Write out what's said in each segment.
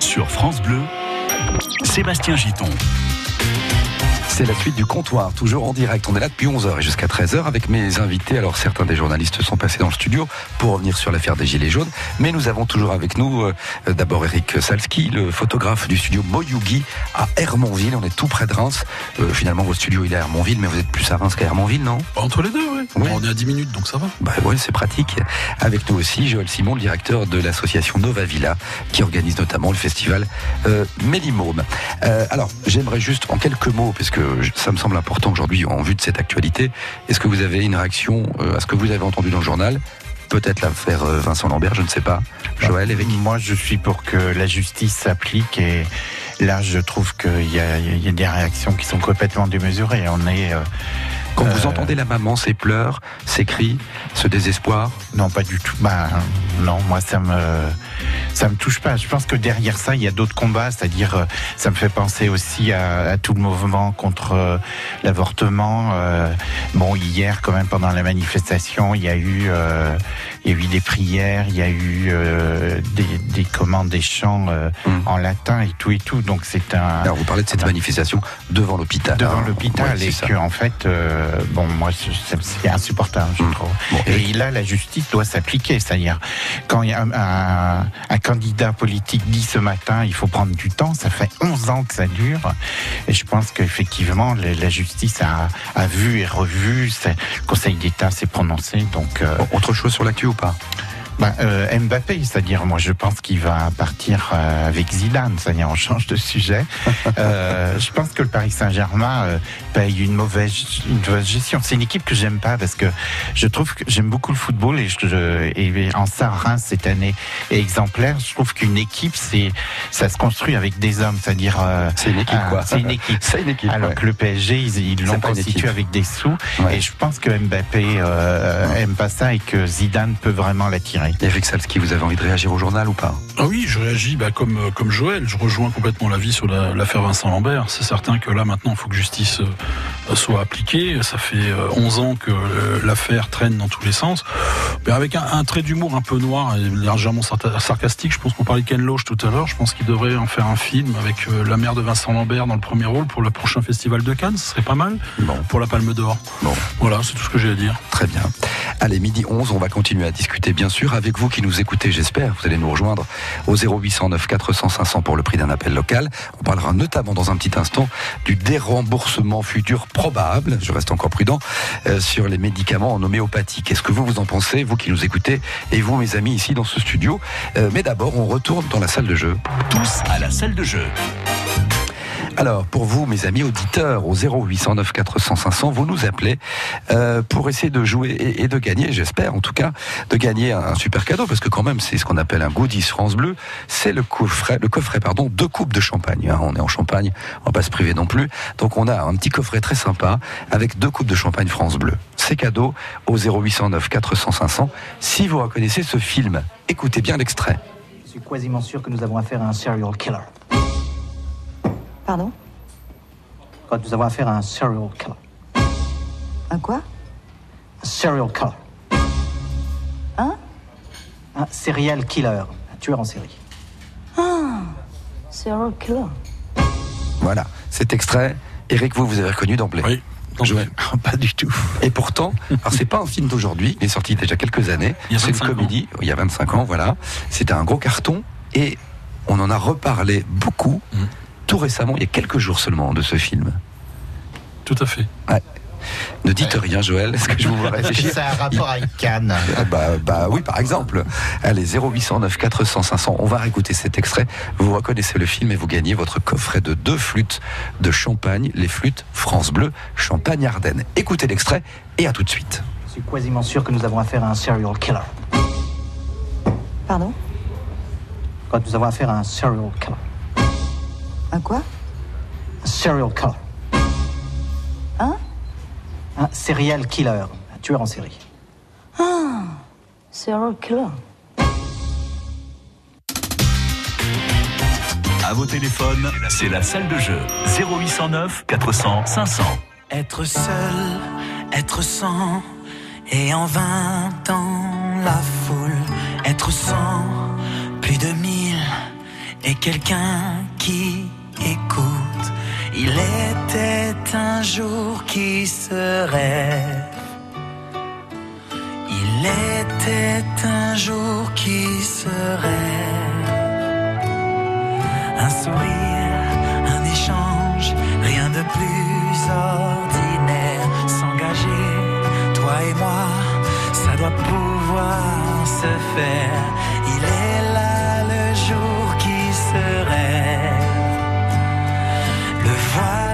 sur France Bleu, Sébastien Giton. C'est la suite du comptoir, toujours en direct. On est là depuis 11h et jusqu'à 13h avec mes invités. Alors certains des journalistes sont passés dans le studio pour revenir sur l'affaire des Gilets jaunes, mais nous avons toujours avec nous euh, d'abord Eric Salski, le photographe du studio Moyugi à Hermonville. On est tout près de Reims. Euh, finalement, votre studio il est à Hermonville, mais vous êtes plus à Reims qu'à Hermonville, non? Entre les deux, oui. Oui. On est à 10 minutes, donc ça va. Bah ouais, c'est pratique. Avec nous aussi Joël Simon, le directeur de l'association Nova Villa, qui organise notamment le festival euh, Mélimôme. Euh, alors, j'aimerais juste en quelques mots, parce que ça me semble important aujourd'hui en vue de cette actualité, est-ce que vous avez une réaction euh, à ce que vous avez entendu dans le journal? Peut-être l'affaire euh, Vincent Lambert, je ne sais pas. Joël, Eric? Moi, je suis pour que la justice s'applique et là, je trouve qu'il y a, il y a des réactions qui sont complètement démesurées. On est, euh, Quand vous entendez la maman, ses pleurs, ses cris, ce désespoir, non, pas du tout. Bah, non, moi, ça me, ça me touche pas. Je pense que derrière ça, il y a d'autres combats. C'est-à-dire, euh, ça me fait penser aussi à, à tout le mouvement contre euh, l'avortement. Euh, bon, hier, quand même, pendant la manifestation, il y a eu, il y a eu des prières, il y a eu euh, des, des commandes, des chants euh, Mm. en latin et tout et tout. Donc, c'est un alors vous parlez de cette manifestation devant l'hôpital. devant l'hôpital Ouais, et ça. que en fait euh, bon moi c'est insupportable je Mm. trouve Bon, et là la justice doit s'appliquer c'est-à-dire quand il y a un, un- un candidat politique dit ce matin il faut prendre du temps ça fait 11 ans que ça dure et je pense qu'effectivement la, la justice a, a vu et revu le Conseil d'État s'est prononcé donc Bon, autre chose sur l'actu ou pas bah, euh, Mbappé, c'est-à-dire moi je pense qu'il va partir euh, avec Zidane, c'est-à-dire on change de sujet. Euh, je pense que le Paris Saint-Germain euh, paye une mauvaise, une mauvaise gestion. C'est une équipe que j'aime pas parce que je trouve que j'aime beaucoup le football et, je, et en ça Reims cette année est exemplaire. Je trouve qu'une équipe c'est ça se construit avec des hommes, c'est-à-dire euh, C'est une équipe quoi. c'est une équipe. C'est une équipe. Alors ouais. que le PSG, ils l'ont constitué avec des sous. Ouais. Et je pense que Mbappé euh, aime pas ça et que Zidane peut vraiment l'attirer. Eric Salski, vous avez envie de réagir au journal ou pas? Ah oui, je réagis bah, comme, euh, comme Joël. Je rejoins complètement l'avis sur la- l'affaire Vincent Lambert. C'est certain que là, maintenant, il faut que justice euh, soit appliquée. Ça fait euh, 11 ans que euh, l'affaire traîne dans tous les sens. Mais avec un, un trait d'humour un peu noir et sarta- sarcastique. Je pense qu'on parlait de Ken Loach tout à l'heure. Je pense qu'il devrait en faire un film avec euh, la mère de Vincent Lambert dans le premier rôle pour le prochain festival de Cannes. Ce serait pas mal Bon, pour la Palme d'Or. bon. Voilà, c'est tout ce que j'ai à dire. Très bien. Allez, midi 11, on va continuer à discuter, bien sûr, avec vous qui nous écoutez, j'espère. Vous allez nous rejoindre au 0809 400 500 pour le prix d'un appel local. On parlera notamment dans un petit instant du déremboursement futur probable, je reste encore prudent, euh, sur les médicaments en homéopathie. Qu'est-ce que vous, vous en pensez, vous qui nous écoutez, et vous, mes amis, ici dans ce studio? Euh, Mais d'abord, on retourne dans la salle de jeu. Tous à la salle de jeu. Alors, pour vous, mes amis auditeurs, au 0809 400 500, vous nous appelez euh, pour essayer de jouer et, de gagner, j'espère en tout cas, de gagner un, un super cadeau, parce que quand même, c'est ce qu'on appelle un goodies France Bleu, c'est le coffret, le coffret, pardon, deux coupes de champagne. hein. On est en Champagne, on va pas se priver non plus. Donc, on a un petit coffret très sympa avec deux coupes de champagne France Bleu. C'est cadeau au 0809 400 500. Si vous reconnaissez ce film, écoutez bien l'extrait. Je suis quasiment sûr que nous avons affaire à un serial killer. Pardon Quand nous avons affaire à un serial killer. Un quoi Un serial killer. Hein Un serial killer. Un tueur en série. Serial killer. Voilà, cet extrait. Eric, vous, vous avez reconnu d'emblée. Oui. Joël. Pas du tout. Et pourtant, alors c'est pas un film d'aujourd'hui, il est sorti déjà quelques années. Il y a C'est une 25 ans. comédie, il y a 25 ans, voilà. C'était un gros carton et on en a reparlé beaucoup Mhm. Tout récemment, il y a quelques jours seulement, de ce film. Tout à fait. Ne dites rien, Joël, est-ce que je vous vois Est-ce que réfléchir ça a un rapport avec Cannes Ah bah, bah oui, par exemple. Allez, 0809 400 500. On va réécouter cet extrait. Vous reconnaissez le film et vous gagnez votre coffret de deux flûtes de champagne, les flûtes France Bleu, Champagne Ardennes. Écoutez l'extrait et à tout de suite. Je suis quasiment sûr que nous avons affaire à un serial killer. Pardon? Quand nous avons affaire à un serial killer. Un quoi? Un serial killer. Hein? Un serial killer. Un tueur en série. Serial killer. À vos téléphones, c'est la salle de jeu. 0809 400 500. Être seul, être sans, et en vingt ans la foule, être sans, plus de mille, quelqu'un qui écoute. Il était un jour qui se rêve. Il était un jour qui se rêve. Un sourire, un échange, rien de plus ordinaire. S'engager, toi et moi, ça doit pouvoir se faire. Il est là Le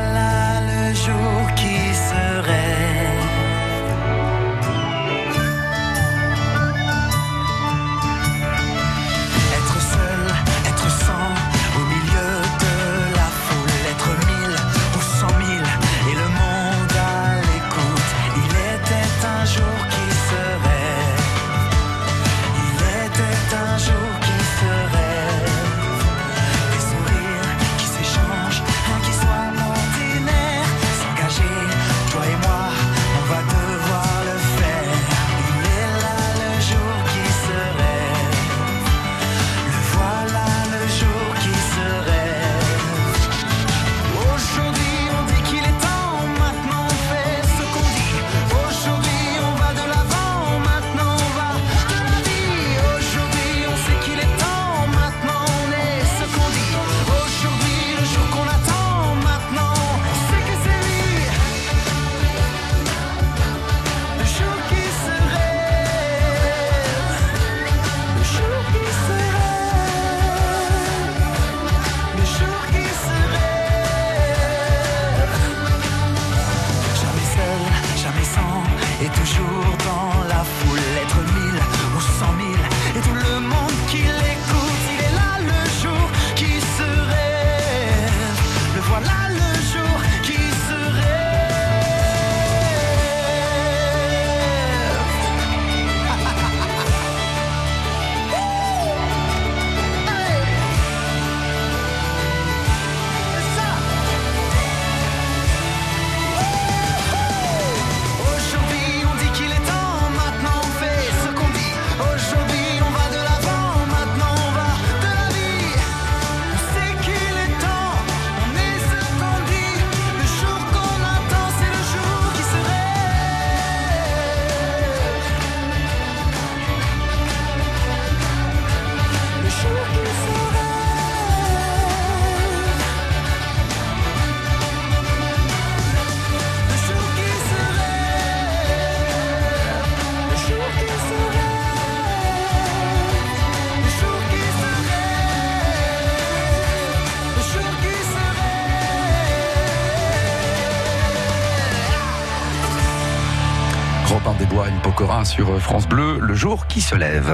le jour qui se lève.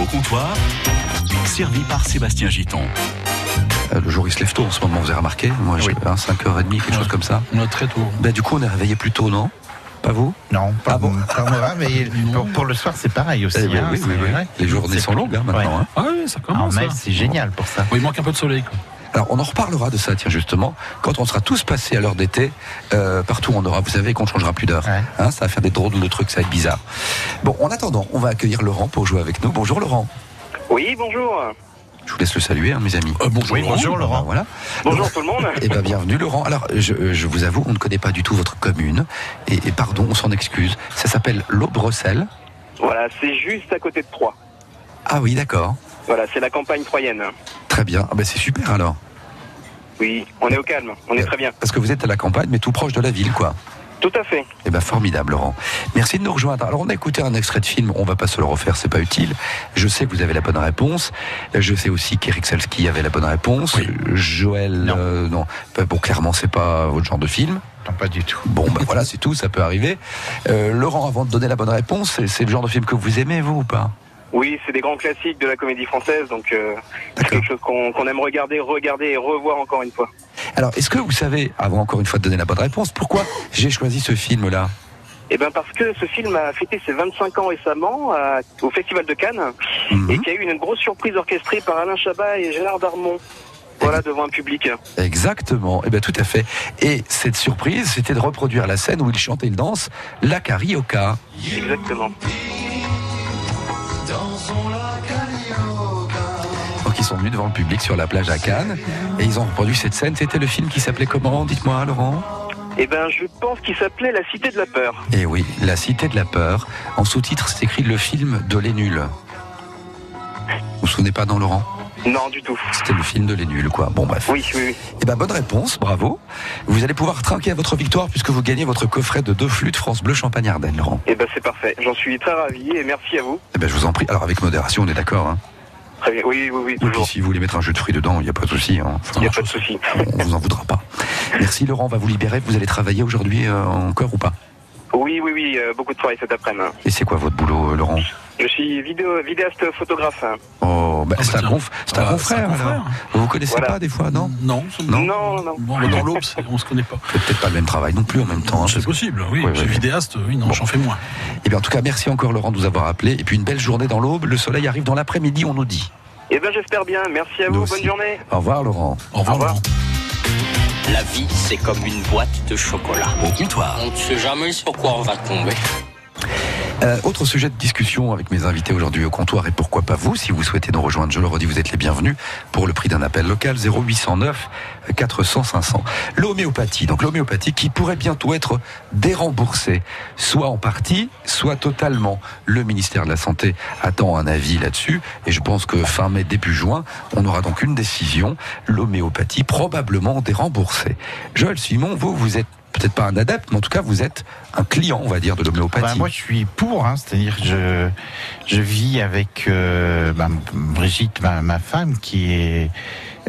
Au comptoir, servi par Sébastien Giton. Euh, Le jour il se lève tôt en ce moment, vous avez remarqué? Moi j'ai Oui. hein, 5h30, quelque chose comme ça. On a très tôt. Ben, du coup on est réveillé plus tôt, non? Pas vous? Non, pas, Ah bon pas moi, mais pour, pour le soir, c'est pareil aussi. Eh hein, oui, c'est oui, oui. vrai. Les journées sont longues hein, maintenant. Ouais. hein. Ah oui, ça En commence. mai, hein. c'est génial pour ça. Oui, il manque un peu de soleil. Quoi. Alors on en reparlera de ça, tiens justement, quand on sera tous passés à l'heure d'été, euh, partout on aura, vous savez qu'on ne changera plus d'heure. Ouais. Hein, ça va faire des drôles de trucs, ça va être bizarre. Bon, en attendant, on va accueillir Laurent pour jouer avec nous. Bonjour Laurent. Oui, bonjour. Je vous laisse le saluer, hein, mes amis. Euh, bonjour, Oui, bonjour Ben, Laurent. voilà. Bonjour tout le monde. Eh ben bienvenue Laurent. Alors je, je vous avoue, on ne connaît pas du tout votre commune et, et pardon, on s'en excuse. Ça s'appelle l'Aubrecel. Voilà, c'est juste à côté de Troyes. Ah oui, d'accord. Voilà, c'est la campagne troyenne. Très bien. Ah ben c'est super alors. Oui, on est au calme, on est très bien. Parce que vous êtes à la campagne, mais tout proche de la ville, quoi. Tout à fait. Eh ben formidable, Laurent. Merci de nous rejoindre. Alors on a écouté un extrait de film. On va pas se le refaire, c'est pas utile. Je sais que vous avez la bonne réponse. Je sais aussi qu'Eric Salski avait la bonne réponse. Joël, Non. euh, non. Ben, bon, clairement, c'est pas votre genre de film. Non, pas du tout. Bon, ben voilà, c'est tout, ça peut arriver. Euh, Laurent, avant de donner la bonne réponse, c'est- c'est le genre de film que vous aimez, vous ou pas? Oui, c'est des grands classiques de la comédie française, donc euh, c'est quelque chose qu'on aime regarder, regarder et revoir encore une fois. Alors, est-ce que vous savez, avant encore une fois de donner la bonne réponse, pourquoi j'ai choisi ce film-là? Eh ben parce que ce film a fêté ses 25 ans récemment à- au Festival de Cannes Mhm. et qu'il y a eu une grosse surprise orchestrée par Alain Chabat et Gérard Darmon. Voilà, devant un public. Exactement, eh bien tout à fait. Et cette surprise, c'était de reproduire la scène où il chante et il danse la carioca. Exactement. Donc il qui sont venus devant le public sur la plage à Cannes et ils ont reproduit cette scène. C'était le film qui s'appelait comment Dites-moi, Laurent? Eh ben, je pense qu'il s'appelait La Cité de la Peur. Eh oui, La Cité de la Peur. En sous-titre, c'est écrit le film de Les Nuls. Vous vous souvenez pas, non, Laurent? Non, du tout. C'était le film de Les Nuls, quoi. Bon, bref. Oui, oui, oui. Eh ben, bonne réponse, bravo. Vous allez pouvoir trinquer à votre victoire puisque vous gagnez votre coffret de deux flûtes France Bleu Champagne-Ardenne, Laurent. Eh ben, c'est parfait. J'en suis très ravi et merci à vous. Eh ben, je vous en prie. Alors, avec modération, on est d'accord, hein Très bien. Oui, oui, oui, Et puis, toujours. si vous voulez mettre un jus de fruits dedans, il n'y a pas de souci. hein. Il n'y a pas de souci. On vous en voudra pas. Merci, Laurent. On va vous libérer. Vous allez travailler aujourd'hui euh, encore ou pas? Oui, oui, oui, euh, beaucoup de travail cet après-midi. Et c'est quoi votre boulot, euh, Laurent Je suis vidéo, vidéaste photographe. hein. Oh, bah, Ah, bah, c'est un, conf- c'est un Ah, confrère, alors. Vous vous connaissez Voilà. pas des fois, non Non, Non. Non, non. Bon, dans l'aube, c'est- on se connaît pas. C'est peut-être pas le même travail non plus en même temps. hein, c'est parce que- possible, oui. Oui, J'ai oui, oui. vidéaste, oui, non, Bon. j'en fais moins. Eh bien, en tout cas, merci encore Laurent de nous avoir appelé. Et puis une belle journée dans l'aube. Le soleil arrive dans l'après-midi, on nous dit. Eh ben, j'espère bien. Merci à Nous vous. aussi. Bonne journée. Au revoir, Laurent. Au revoir, Au revoir. Laurent. La vie, c'est comme une boîte de chocolat. Au comptoir. On ne sait jamais sur quoi on va tomber. Euh, autre sujet de discussion avec mes invités aujourd'hui au comptoir et pourquoi pas vous, si vous souhaitez nous rejoindre, je le redis, vous êtes les bienvenus pour le prix d'un appel local 0809 400 500. L'homéopathie, donc l'homéopathie qui pourrait bientôt être déremboursée, soit en partie, soit totalement. Le ministère de la Santé attend un avis là-dessus et je pense que fin mai, début juin, on aura donc une décision, l'homéopathie probablement déremboursée. Joël Simon, vous, vous êtes peut-être pas un adepte, mais en tout cas vous êtes un client, on va dire, de l'homéopathie. Bah, moi, je suis pour, hein, c'est-à-dire je je vis avec euh, bah, Brigitte, ma, ma femme, qui est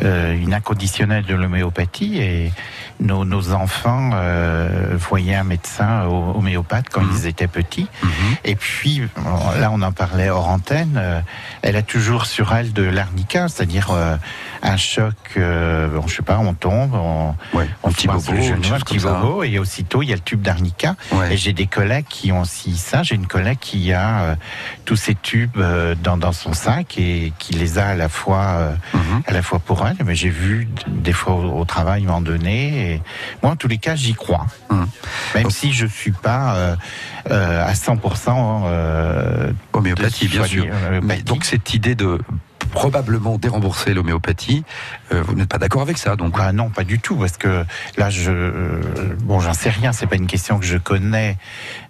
euh, une inconditionnelle de l'homéopathie et nos, nos enfants euh, voyaient un médecin hom- homéopathe quand Mhm. ils étaient petits. Mhm. Et puis, là, on en parlait hors antenne, euh, elle a toujours sur elle de l'arnica, c'est-à-dire un choc, bon, je sais pas, on tombe, on, Ouais, on un petit bobo, le genou, un petit bobo, et aussitôt, il y a le tube d'arnica. Ouais. Et j'ai des collègues qui ont aussi ça. J'ai une collègue qui a tous ces tubes dans, dans son sac et qui les a à la fois Mhm. à la fois pour Mais j'ai vu des fois au, au travail m'en donner. Et moi, en tous les cas, j'y crois. Mhm. Même Donc- si je suis pas euh, euh, à 100% euh, Homéopathie, bien sûr. Mais donc cette idée de probablement dérembourser l'homéopathie, euh, vous n'êtes pas d'accord avec ça, donc Bah non, pas du tout, parce que là, je, euh, bon, j'en sais rien. C'est pas une question que je connais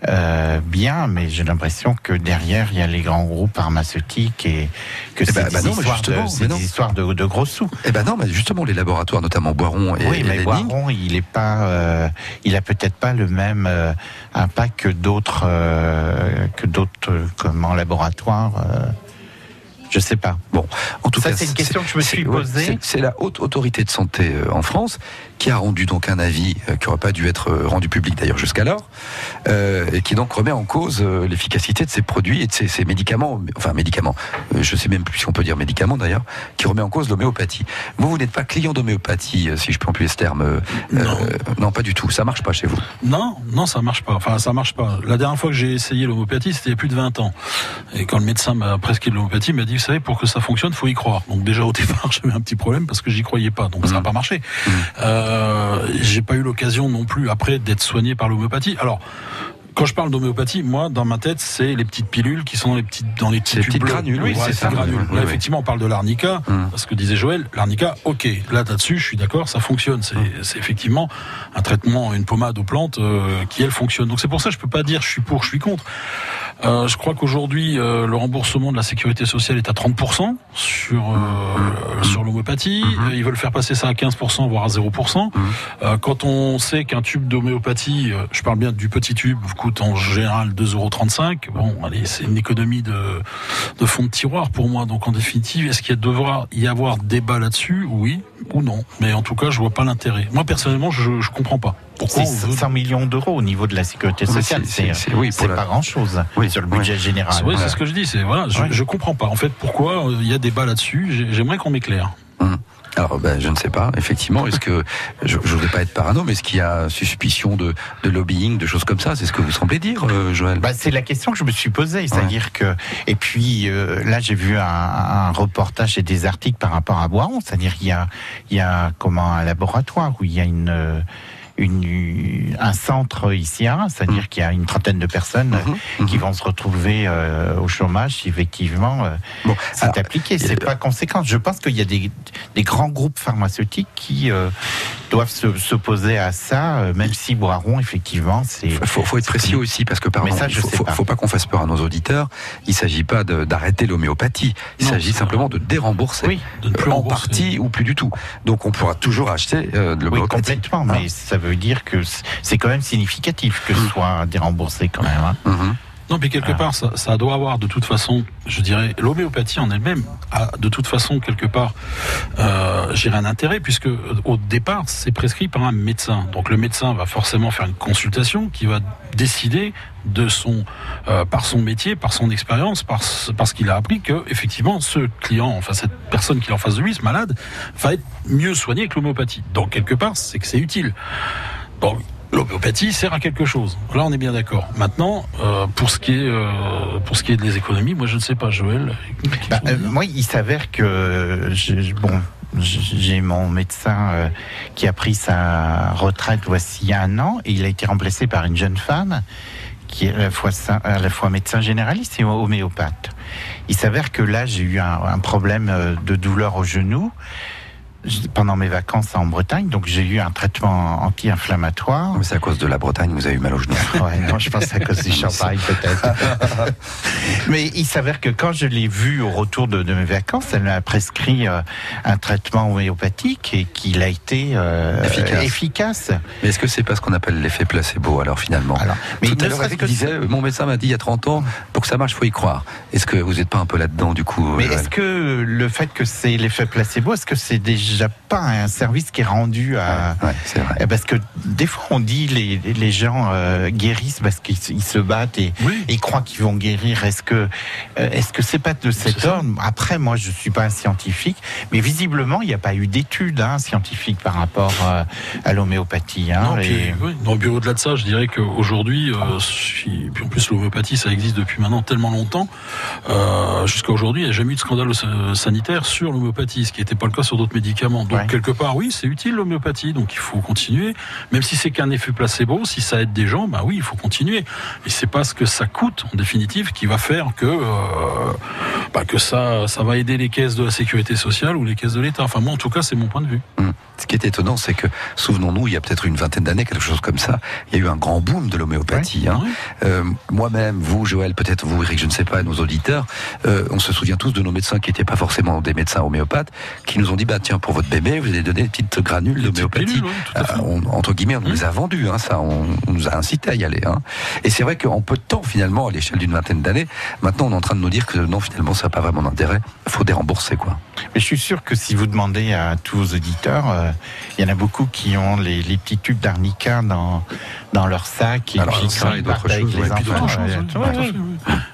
euh, bien, mais j'ai l'impression que derrière, il y a les grands groupes pharmaceutiques et que Eh c'est ben, des, bah non, mais histoires, justement, de, des histoires de, de gros sous. Eh ben non, mais justement les laboratoires, notamment Boiron et, oui, et mais Boiron, il est pas, euh, il a peut-être pas le même impact que d'autres, que d'autres, comment laboratoires. Je sais pas. Bon, en tout Ça, cas, c'est une question que je me suis posée. c'est- C'est la haute autorité de santé euh, en France qui a rendu donc un avis euh, qui n'aurait pas dû être euh, rendu public d'ailleurs jusqu'alors, euh, et qui donc remet en cause l'efficacité de ces produits et de ces, ces médicaments, enfin médicaments, je sais même plus si on peut dire médicaments d'ailleurs, qui remet en cause l'homéopathie. Vous, vous n'êtes pas client d'homéopathie, si je peux employer ce terme. euh, Non. euh, non, pas du tout. Ça marche pas chez vous. Non, non, ça marche pas. Enfin, ça marche pas. La dernière fois que j'ai essayé l'homéopathie, c'était il y a plus de 20 ans. Et quand le médecin m'a prescrit l'homéopathie, il m'a dit, savez, pour que ça fonctionne, faut y croire. Donc déjà au départ, j'avais un petit problème parce que j'y croyais pas. Donc ça n'a Mhm. pas marché. Mhm. Euh, j'ai pas eu l'occasion non plus après d'être soigné par l'homéopathie. Alors. Quand je parle d'homéopathie, moi, dans ma tête, c'est les petites pilules qui sont dans les petites, dans les petites bleus. granules, oui, c'est ces ça. granules. Oui, Là, oui. effectivement, on parle de l'arnica. Hum. Ce que disait Joël, l'arnica, ok. Là, là-dessus, je suis d'accord, ça fonctionne. C'est, c'est effectivement un traitement, une pommade aux plantes euh, qui, elle, fonctionne. Donc c'est pour ça que je peux pas dire je suis pour, je suis contre. Euh, je crois qu'aujourd'hui, euh, le remboursement de la sécurité sociale est à 30% sur euh, sur l'homéopathie. Mhm. Euh, Ils veulent faire passer ça à 15%, voire à 0%. Mhm. Euh, quand on sait qu'un tube d'homéopathie, euh, je parle bien du petit tube, coûte en général 2,35 Bon, allez, c'est une économie de, de fond de tiroir pour moi. Donc en définitive, est-ce qu'il y a devra y avoir débat là-dessus? Oui ou non. Mais en tout cas, je vois pas l'intérêt. Moi personnellement, je je comprends pas. Pourquoi C'est on veut 100 millions d'euros au niveau de la sécurité sociale. c'est- c'est- C'est c'est- oui, la- pas grand-chose Oui, sur le budget général. C'est vrai, c'est ce que je dis. C'est voilà, je, Ouais. je comprends pas. En fait, pourquoi euh, il y a débat là-dessus? J'ai- J'aimerais qu'on m'éclaire. Alors, ben, je ne sais pas. Effectivement, est-ce que je ne voudrais pas être parano, mais est-ce qu'il y a suspicion de, de lobbying, de choses comme ça? C'est ce que vous semblez dire, euh, Joël. Bah, c'est la question que je me suis posée, c'est-à-dire que et puis euh, là j'ai vu un, un reportage et des articles par rapport à Boiron, c'est-à-dire qu'il y a il y a comment un laboratoire où il y a une euh, une, un centre ici, hein, c'est-à-dire qu'il y a une trentaine de personnes Mhm, qui vont se retrouver euh, au chômage si effectivement euh, Bon, c'est appliqué. C'est pas conséquent. Je pense qu'il y a des, des grands groupes pharmaceutiques qui euh, doivent se- s'opposer à ça, euh, même si Boiron, effectivement, c'est. Il faut, faut être précis aussi parce que Mais ça, il je faut, pas. faut pas qu'on fasse peur à nos auditeurs. Il s'agit pas d'arrêter l'homéopathie. Il s'agit simplement de dérembourser. Oui, De ne plus en rembourser. partie ou plus du tout. Donc on pourra toujours acheter euh, de oui, l'homéopathie. complètement. Ah. Mais ça veut dire que c'est- quand même significatif que ce soit déremboursé quand même. hein. Mhm. Non, mais quelque Ah. part, ça, ça doit avoir de toute façon, je dirais, l'homéopathie en elle-même a de toute façon quelque part, euh, j'irais un intérêt puisque euh, au départ, c'est prescrit par un médecin. Donc le médecin va forcément faire une consultation qui va décider de son, euh, par son métier, par son expérience, par ce- parce qu'il a appris que effectivement, ce client, enfin cette personne qui est en face de lui, ce malade, va être mieux soigné que l'homéopathie. Donc quelque part, c'est que c'est utile. L'homéopathie sert à quelque chose. Là, on est bien d'accord. Maintenant, euh, pour ce qui est euh, pour ce qui est des économies, moi, je ne sais pas, Joël. Bah, euh, moi, il s'avère que bon, j'ai mon médecin qui a pris sa retraite voici un an et il a été remplacé par une jeune femme qui est à la fois, à la fois médecin généraliste et homéopathe. Il s'avère que là, j'ai eu un, problème de douleur au genou pendant mes vacances en Bretagne, donc j'ai eu un traitement anti-inflammatoire. Mais c'est à cause de la Bretagne, vous avez eu mal au genou. Ouais, non, je pense que c'est à cause du champagne peut-être. Mais il s'avère que quand je l'ai vue au retour de, de mes vacances, elle m'a prescrit euh, un traitement homéopathique et qu'il a été euh, Efficace. efficace. Mais est-ce que c'est pas ce qu'on appelle l'effet placebo alors finalement Alors, mais Tout à l'heure, que disait, mon médecin m'a dit il y a 30 ans, pour que ça marche, faut y croire. Est-ce que vous n'êtes pas un peu là-dedans du coup Mais est-ce que le fait que c'est l'effet placebo, est-ce que c'est déjà pas un service qui est rendu à... Ouais, c'est vrai. Eh, Parce que des fois on dit les, les gens euh, guérissent parce qu'ils se- ils battent et, Oui. et croient qu'ils vont guérir. Est-ce que euh, est-ce que c'est pas de cet ordre? Après, moi, je suis pas un scientifique, mais visiblement, il n'y a pas eu d'études hein, scientifiques par rapport euh, à l'homéopathie. hein, Non, et- puis, oui. Non, puis au-delà de ça, je dirais qu'aujourd'hui, si- puis en plus l'homéopathie, ça existe depuis maintenant tellement longtemps, jusqu'à aujourd'hui, il n'y a jamais eu de scandale sanitaire sur l'homéopathie, ce qui n'était pas le cas sur d'autres médicaments. Donc Ouais. quelque part, oui, c'est utile l'homéopathie, donc il faut continuer. Même si c'est qu'un effet placebo, si ça aide des gens, bah oui, il faut continuer. Et c'est pas ce que ça coûte en définitive qui va faire que euh, bah, que ça ça va aider les caisses de la sécurité sociale ou les caisses de l'État. Enfin moi, en tout cas, c'est mon point de vue. Hum. Ce qui est étonnant, c'est que, souvenons-nous, il y a peut-être une vingtaine d'années, quelque chose comme ça, il y a eu un grand boom de l'homéopathie. hein. Ouais. Euh, Moi-même, vous, Joël, peut-être vous, Eric, je ne sais pas, nos auditeurs, euh, on se souvient tous de nos médecins qui n'étaient pas forcément des médecins homéopathes, qui nous ont dit, bah tiens, pour votre bébé, vous allez donner des petites granules d'homéopathie. ouais. Euh, entre guillemets, on nous Mmh. les a vendus, hein, ça, on, on nous a incité à y aller. Hein. Et c'est vrai qu'en peu de temps, finalement, à l'échelle d'une vingtaine d'années, maintenant, on est en train de nous dire que non, finalement, ça n'a pas vraiment d'intérêt. Il faut dérembourser, quoi. Mais je suis sûr que si vous demandez à tous vos auditeurs, euh, il y en a beaucoup qui ont les, les petits tubes d'arnica dans, dans leur sac et Alors, puis ça quand ils partent avec les enfants.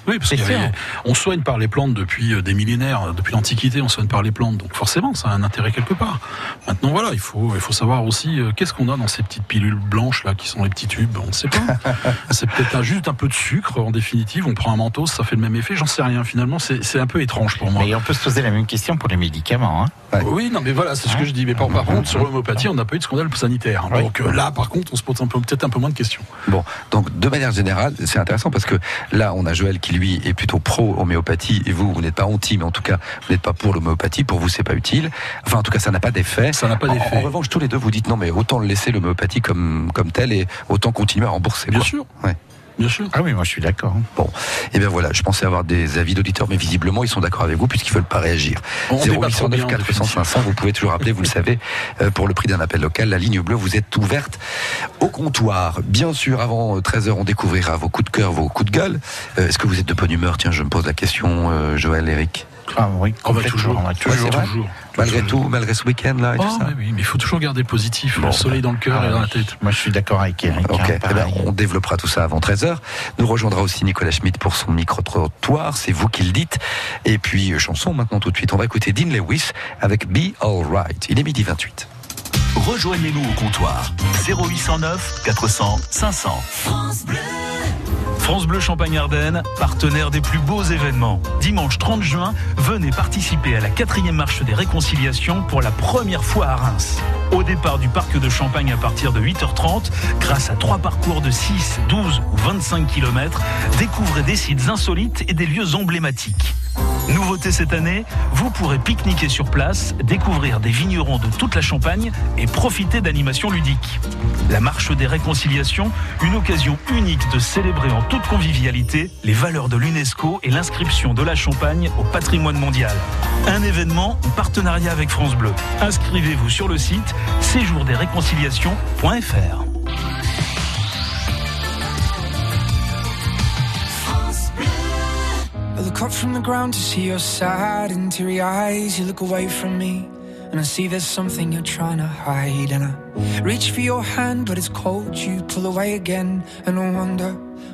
Euh, oui, parce C'est qu'il y avait- sûr. on soigne par les plantes depuis euh, des millénaires, depuis l'Antiquité, on soigne par les plantes, donc forcément, ça a un intérêt quelque part. Maintenant, voilà, il faut, il faut savoir aussi euh, qu'est-ce qu'on a dans ces petites pilules blanches là, qui sont les petits tubes. On ne sait pas. c'est peut-être juste un peu de sucre en définitive. On prend un mentos, ça fait le même effet. J'en sais rien. Finalement, c'est c'est un peu étrange pour moi. Mais on peut se poser la même question pour les médicaments. Hein. Ouais. Oui, non, mais voilà, c'est ce que je dis. Mais par, par contre, sur l'homéopathie, on n'a pas eu de scandale sanitaire. Donc euh, là, par contre, on se pose un peu- peut-être un peu moins de questions. Bon, donc de manière générale, c'est intéressant parce que là, on a Joël qui lui est plutôt pro homéopathie et vous, vous n'êtes pas anti, mais en tout cas, vous n'êtes pas pour l'homéopathie. Pour vous, c'est pas utile. Enfin, en tout cas, ça n'a pas d'effet. Ça n'a pas d'effet. En, revanche, tous les deux, vous dites non, mais autant laisser l'homéopathie comme comme tel et autant continuer à rembourser. Bien quoi. sûr. Ouais. Bien sûr. Ah oui, moi je suis d'accord. Bon, et bien voilà, je pensais avoir des avis d'auditeurs, mais visiblement ils sont d'accord avec vous puisqu'ils veulent pas réagir. On débat trop 0809 bien, en 400 définitive. 500, vous pouvez toujours appeler, vous le savez, euh, pour le prix d'un appel local. La ligne bleue, vous êtes ouverte au comptoir. Bien sûr, avant 13h, on découvrira vos coups de cœur, vos coups de gueule. Euh, Est-ce que vous êtes de bonne humeur? Tiens, je me pose la question, euh, Joël, Eric. Ah oui, On va complètement, toujours, on. Malgré Toujours. tout, malgré ce week-end là et Oh, tout ça. oui, mais il faut toujours garder le positif, Bon, le soleil dans le cœur Ah et dans la tête. Moi je suis d'accord avec Eric. Ok, hein, eh ben, on développera tout ça avant 13h. Nous rejoindra aussi Nicolas Schmitt pour son micro-trottoir, c'est vous qui le dites. Et puis, euh, chanson maintenant tout de suite. On va écouter Dean Lewis avec Be Alright. Il est midi 28. Rejoignez-nous au comptoir 0809 400 500. France Bleu Champagne-Ardenne, partenaire des plus beaux événements. Dimanche 30 juin, venez participer à la quatrième marche des réconciliations pour la première fois à Reims. Au départ du parc de Champagne à partir de 8h30, grâce à trois parcours de 6, 12 ou 25 km, découvrez des sites insolites et des lieux emblématiques. Nouveauté cette année, vous pourrez pique-niquer sur place, découvrir des vignerons de toute la Champagne et profiter d'animations ludiques. La marche des réconciliations, une occasion unique de célébrer en toute convivialité les valeurs de l'UNESCO et l'inscription de la Champagne au patrimoine mondial. Un événement en partenariat avec France Bleu. Inscrivez-vous sur le site séjourdesréconciliations.fr. I look up from the ground to see your sad and teary eyes. You look away from me, and I see there's something you're trying to hide. And I reach for your hand, but it's cold. You pull away again, and I wonder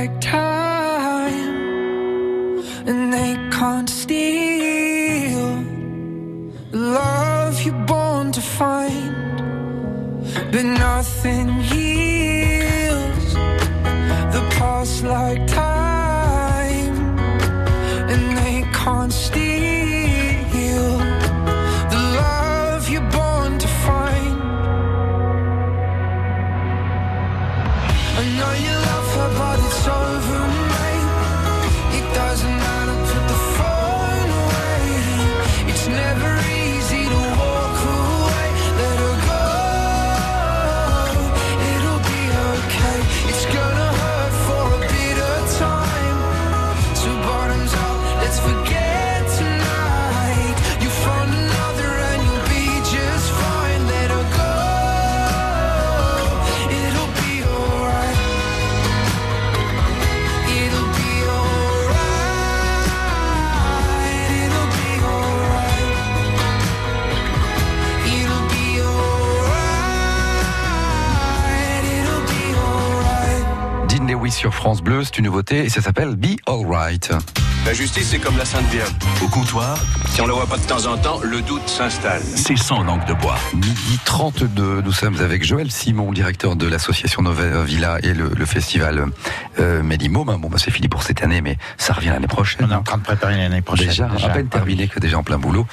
like time, et ça s'appelle Be Alright. La justice, c'est comme la Sainte Vierge. Au comptoir, Si on la voit pas de temps en temps, le doute s'installe. c'est sans langue de bois. Midi 32, nous sommes avec Joël Simon, directeur de l'association Nova Villa et le, le festival euh, Mélimôme. Bon, bah, c'est fini pour cette année, mais ça revient l'année prochaine. On est en train de préparer l'année prochaine. Déjà, à peine Ah terminé que déjà en plein boulot.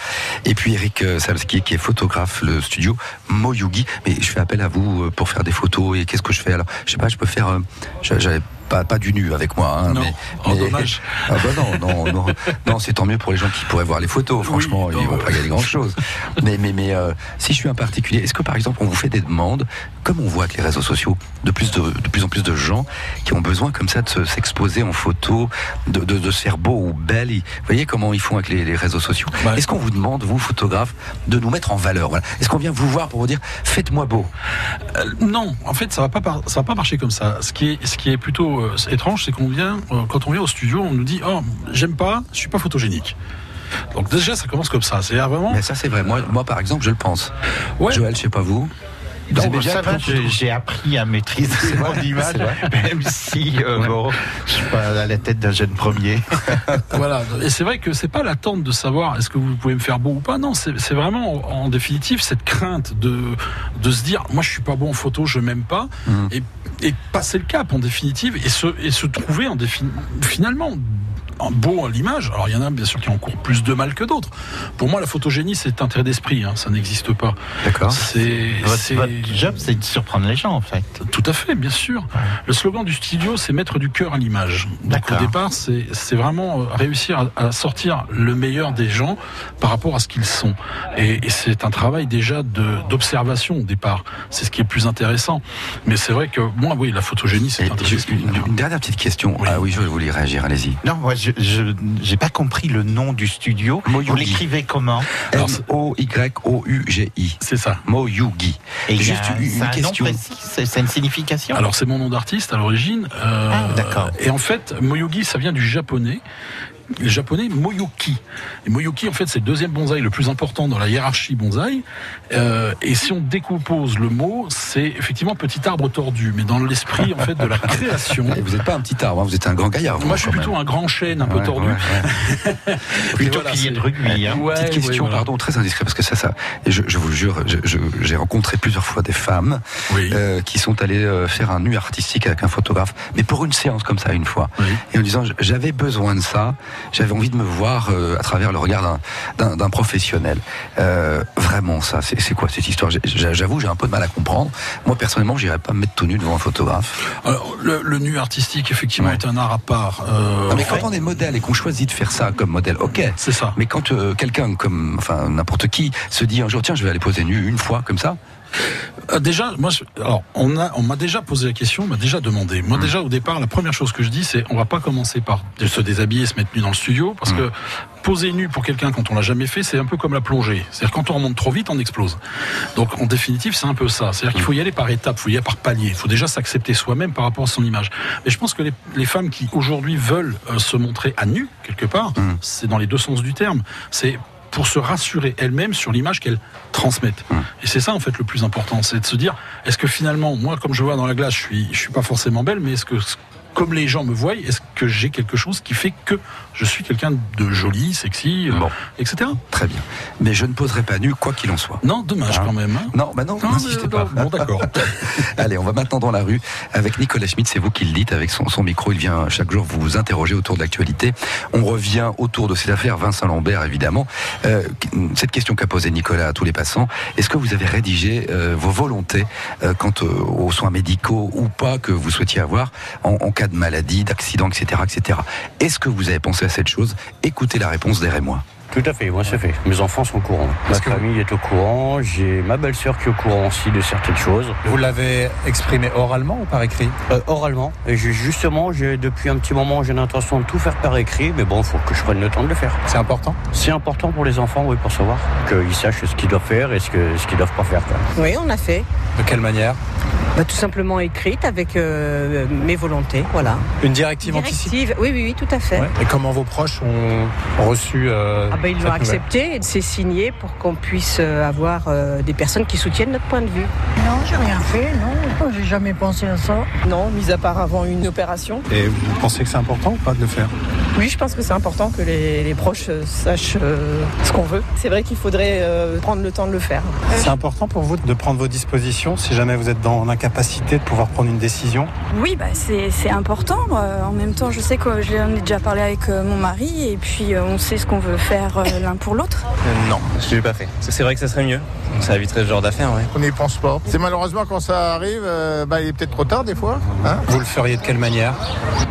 Et puis Eric euh, Salski qui est photographe, le studio Moyugi. Mais je fais appel à vous euh, pour faire des photos et qu'est-ce que je fais? Alors Je sais pas, je peux faire. euh, J'avais pas, pas du nu avec moi. Hein, Non. mais, Oh, mais- dommage. Ah bah non, non, non, non, c'est tant mieux pour les gens qui pourraient voir les photos. Franchement, non, ils vont pas gagner grand chose. Mais, mais, mais euh, si je suis un particulier, est-ce que par exemple on vous fait des demandes, comme on voit avec les réseaux sociaux, de plus de, de plus en plus de gens qui ont besoin comme ça de se- s'exposer en photo, de, de, de se faire beau ou belle. Vous voyez comment ils font avec les, les réseaux sociaux. Bah, Est-ce qu'on vous demande, vous photographe, de nous mettre en valeur voilà. Est-ce qu'on vient vous voir pour vous dire, faites-moi beau? Euh, non, en fait, ça va pas par- ça va pas marcher comme ça. Ce qui est, ce qui est plutôt plutôt euh, étrange, c'est qu'on vient, euh, quand on vient au studio, on nous dit Oh, j'aime pas, je suis pas photogénique. Donc déjà, ça commence comme ça. C'est vraiment. Mais ça, c'est vrai. Moi, moi, par exemple, je le pense. Ouais. Joël, je sais pas vous. Ça va, en photo j'ai appris à maîtriser mon image, même si euh, bon, je suis pas à la tête d'un jeune premier. voilà. Et c'est vrai que c'est pas l'attente de savoir est-ce que vous pouvez me faire beau ou pas. Non, c'est c'est vraiment en définitive cette crainte de de se dire moi je suis pas bon en photo, je m'aime pas Mm. et, et passer le cap en définitive et se et se trouver en défini- finalement beau à l'image. Alors il y en a bien sûr qui ont encore plus de mal que d'autres. Pour moi la photogénie c'est un trait d'esprit, hein, ça n'existe pas. D'accord. C'est Votre, c'est- votre job, c'est de surprendre les gens, en fait. tout à fait, bien sûr. Le slogan du studio, c'est mettre du cœur à l'image. Donc D'accord. au départ, c'est c'est vraiment euh, réussir à, à sortir le meilleur des gens par rapport à ce qu'ils sont. Et, et c'est un travail déjà de- d'observation au départ. C'est ce qui est le plus intéressant. Mais c'est vrai que moi, oui, la photogénie, c'est un trait une, dernière petite question. Ah oui, je voulais réagir. Allez-y. Non, moi, je je- j'ai pas compris le nom du studio. Moyugi. Vous l'écrivez comment M-O-Y-O-U-G-I. C'est ça. Moyugi. Et a Juste un- une, question. c'est une signification Alors c'est mon nom d'artiste à l'origine. Euh, Ah, d'accord. Et en fait, Moyogi, ça vient du japonais. Le japonais Moyoki. Et Moyoki, en fait, c'est le deuxième bonsaï le plus important dans la hiérarchie bonsaï. Euh, et si on décompose le mot, c'est effectivement petit arbre tordu, mais dans l'esprit en fait de la création. Et Vous n'êtes pas un petit arbre, hein, vous êtes un grand gaillard. Moi, je suis plutôt même. un grand chêne un peu tordu. ouais, ouais. Plutôt voilà, ait de rugby. Hein. Petite question, voilà. pardon, très indiscret, parce que ça, ça, et je, je vous le jure, j'ai rencontré plusieurs fois des femmes Oui. euh, qui sont allées euh, faire un nu artistique avec un photographe, mais pour une séance comme ça, une fois, Oui. et en disant j'avais besoin de ça, j'avais envie de me voir euh, à travers le regard d'un- professionnel. Euh, vraiment, ça, c'est quoi cette histoire? J'avoue, j'ai un peu de mal à comprendre. Moi, personnellement, j'irais pas me mettre tout nu devant un photographe. Alors, le, le nu artistique, effectivement, Ouais. est un art à part. Euh, Non, mais quand on est modèle et qu'on choisit de faire ça comme modèle, ok. C'est ça. Mais quand euh, quelqu'un comme, enfin n'importe qui, se dit un jour tiens je vais aller poser nu une fois comme ça, Euh, déjà, moi, je- alors, on a, on m'a déjà posé la question, on m'a déjà demandé. Moi, déjà, au départ, la première chose que je dis, c'est, on va pas commencer par se déshabiller, se mettre nu dans le studio, parce que poser nu pour quelqu'un quand on l'a jamais fait, c'est un peu comme la plongée. C'est-à-dire, quand on remonte trop vite, on explose. Donc, en définitive, c'est un peu ça. C'est-à-dire qu'il faut y aller par étapes, il faut y aller par paliers. Il faut déjà s'accepter soi-même par rapport à son image. Et je pense que les, les femmes qui aujourd'hui veulent euh, se montrer à nu quelque part, c'est dans les deux sens du terme. C'est pour se rassurer elles-mêmes sur l'image qu'elles transmettent. Et c'est ça en fait le plus important, c'est de se dire est-ce que finalement moi comme je vois dans la glace, je suis je suis pas forcément belle, mais est-ce que comme les gens me voient, est-ce que j'ai quelque chose qui fait que je suis quelqu'un de joli, sexy, euh, Bon. etc. très bien. Mais je ne poserai pas nu quoi qu'il en soit. Non, dommage Ah. quand même. hein. Non, bah non, Non, n'insistez mais- pas. Bon, d'accord. Allez, on va maintenant dans la rue avec Nicolas Schmitt, c'est vous qui le dites avec son, son micro. Il vient chaque jour vous interroger autour de l'actualité. On revient autour de cette affaire Vincent Lambert, évidemment. Euh, cette question qu'a posée Nicolas à tous les passants, est-ce que vous avez rédigé euh, vos volontés euh, quant euh, aux soins médicaux ou pas que vous souhaitiez avoir en, en cas de maladie, d'accident, etc., etc. Est-ce que vous avez pensé à cette chose Écoutez la réponse moi. Tout à fait, moi c'est fait. Mes enfants sont au courant. Ma famille est au courant. J'ai ma belle-sœur qui est au courant aussi de certaines choses. Vous l'avez exprimé oralement ou par écrit? Euh, oralement. Et j'ai- justement, depuis un petit moment, j'ai l'intention de tout faire par écrit, mais bon, il faut que je prenne le temps de le faire. C'est important? C'est important pour les enfants, oui, pour savoir qu'ils sachent ce qu'ils doivent faire et ce que- ce qu'ils doivent pas faire. quoi. Oui, on a fait. De quelle manière? Bah, tout simplement écrite avec euh, mes volontés, voilà. Une directive anticipée Directive, oui, oui, oui, tout à fait. Ouais. Et comment vos proches ont reçu euh, Ah bah, ils l'ont accepté et c'est signé pour qu'on puisse euh, avoir euh, des personnes qui soutiennent notre point de vue. Non, j'ai rien fait, non. J'ai jamais pensé à ça. Non, mis à part avant une opération. Et vous pensez que c'est important ou pas de le faire? Oui, je pense que c'est important que les, les proches euh, sachent euh, ce qu'on veut. C'est vrai qu'il faudrait euh, prendre le temps de le faire. C'est important pour vous de prendre vos dispositions si jamais vous êtes dans l'incapacité de pouvoir prendre une décision? Oui, bah, c'est important. En même temps, je sais que j'en ai déjà parlé avec mon mari et puis on sait ce qu'on veut faire l'un pour l'autre. Non, je l'ai pas fait. C'est vrai que ça serait mieux. Ça éviterait ce genre d'affaires, ouais. On n'y pense pas. C'est malheureusement quand ça arrive, euh, bah, il est peut-être trop tard des fois. hein? Vous le feriez de quelle manière?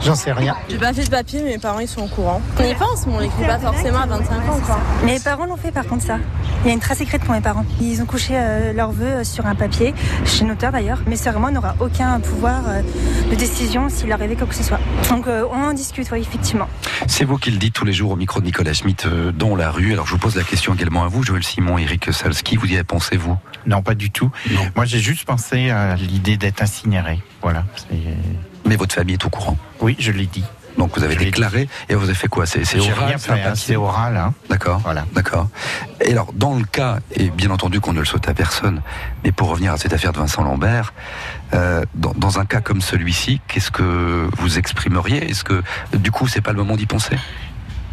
J'en sais rien. J'ai pas fait de papier, mais mes parents ils sont au courant. On y pense, mais on l'écrit pas forcément à 25 ans. Quoi. Mes parents l'ont fait par contre ça. Il y a une trace écrite pour mes parents. Ils ont couché euh, leurs vœux euh, sur un papier, chez notaire d'ailleurs. Mes sœurs et moi n'aura aucun pouvoir euh, de décision s'il arrivait quoi que ce soit. Donc euh, on en discute, oui, effectivement. C'est vous qui le dites tous les jours au micro de Nicolas Schmitt euh, dans la rue. Alors je vous pose la question également à vous, Joël Simon, Eric Salski. Vous y avez pensé, vous Non, pas du tout. Moi, j'ai juste pensé à l'idée d'être incinéré. Voilà. Mais votre famille est au courant? Oui, je l'ai dit. Donc vous avez Je déclaré et vous avez fait quoi? C'est oral c'est oral. Hein. D'accord. Voilà. D'accord. Et alors, dans le cas, et bien entendu qu'on ne le souhaite à personne, mais pour revenir à cette affaire de Vincent Lambert, euh, dans, dans un cas comme celui-ci, qu'est-ce que vous exprimeriez? Est-ce que, du coup, c'est pas le moment d'y penser?